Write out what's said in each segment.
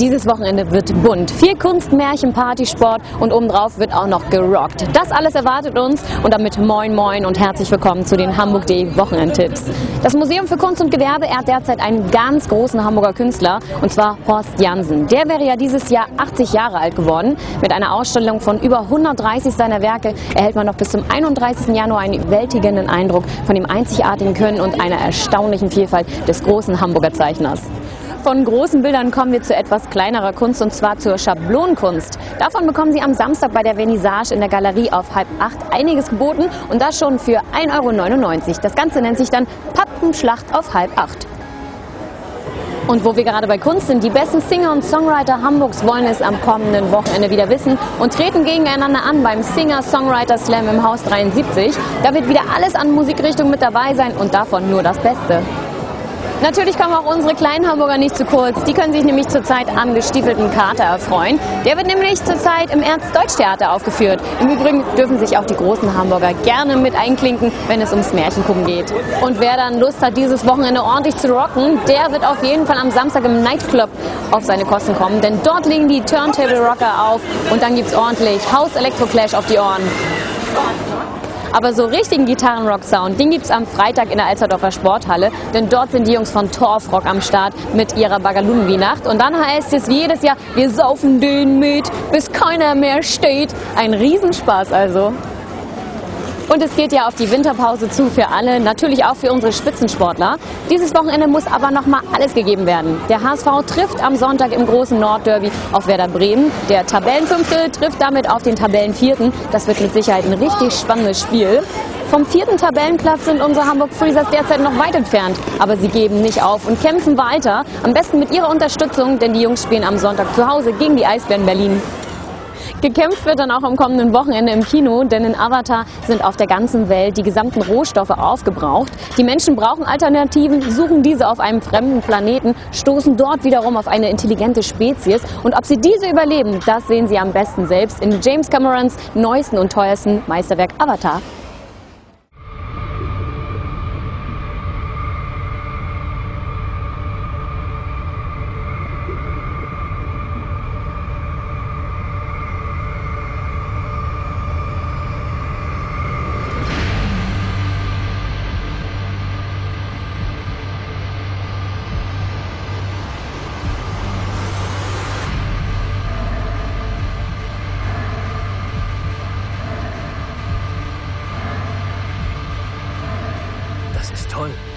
Dieses Wochenende wird bunt. Viel Kunst, Märchen, Party, Sport und obendrauf wird auch noch gerockt. Das alles erwartet uns und damit moin moin und herzlich willkommen zu den Hamburg.de Wochenendtipps. Das Museum für Kunst und Gewerbe ehrt derzeit einen ganz großen Hamburger Künstler und zwar Horst Jansen. Der wäre ja dieses Jahr 80 Jahre alt geworden. Mit einer Ausstellung von über 130 seiner Werke erhält man noch bis zum 31. Januar einen überwältigenden Eindruck von dem einzigartigen Können und einer erstaunlichen Vielfalt des großen Hamburger Zeichners. Von großen Bildern kommen wir zu etwas kleinerer Kunst und zwar zur Schablonenkunst. Davon bekommen Sie am Samstag bei der Vernissage in der Galerie auf halb acht einiges geboten und das schon für 1,99 Euro. Das Ganze nennt sich dann Pappenschlacht auf halb acht. Und wo wir gerade bei Kunst sind, die besten Singer und Songwriter Hamburgs wollen es am kommenden Wochenende wieder wissen und treten gegeneinander an beim Singer-Songwriter Slam im Haus 73. Da wird wieder alles an Musikrichtung mit dabei sein und davon nur das Beste. Natürlich kommen auch unsere kleinen Hamburger nicht zu kurz. Die können sich nämlich zurzeit am gestiefelten Kater erfreuen. Der wird nämlich zurzeit im Ernst-Deutsch-Theater aufgeführt. Im Übrigen dürfen sich auch die großen Hamburger gerne mit einklinken, wenn es ums Märchengucken geht. Und wer dann Lust hat, dieses Wochenende ordentlich zu rocken, der wird auf jeden Fall am Samstag im Nightclub auf seine Kosten kommen. Denn dort legen die Turntable Rocker auf und dann gibt's ordentlich House Electro Clash auf die Ohren. Aber so richtigen Gitarrenrock-Sound, den gibt es am Freitag in der Alsterdorfer Sporthalle, denn dort sind die Jungs von Torfrock am Start mit ihrer Bagalunwi-Nacht. Und dann heißt es wie jedes Jahr, wir saufen den mit, bis keiner mehr steht. Ein Riesenspaß also. Und es geht ja auf die Winterpause zu für alle, natürlich auch für unsere Spitzensportler. Dieses Wochenende muss aber noch mal alles gegeben werden. Der HSV trifft am Sonntag im großen Nordderby auf Werder Bremen. Der Tabellenfünfte trifft damit auf den Tabellenvierten. Das wird mit Sicherheit ein richtig spannendes Spiel. Vom vierten Tabellenplatz sind unsere Hamburg Freezers derzeit noch weit entfernt. Aber sie geben nicht auf und kämpfen weiter. Am besten mit ihrer Unterstützung, denn die Jungs spielen am Sonntag zu Hause gegen die Eisbären Berlin. Gekämpft wird dann auch am kommenden Wochenende im Kino, denn in Avatar sind auf der ganzen Welt die gesamten Rohstoffe aufgebraucht. Die Menschen brauchen Alternativen, suchen diese auf einem fremden Planeten, stoßen dort wiederum auf eine intelligente Spezies. Und ob sie diese überleben, das sehen sie am besten selbst in James Camerons neuesten und teuersten Meisterwerk Avatar. Toll.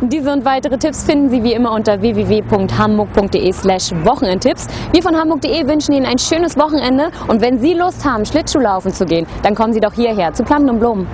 Diese und weitere Tipps finden Sie wie immer unter www.hamburg.de slash Wochenendtipps. Wir von Hamburg.de wünschen Ihnen ein schönes Wochenende und wenn Sie Lust haben, Schlittschuhlaufen zu gehen, dann kommen Sie doch hierher zu Planen und Blumen.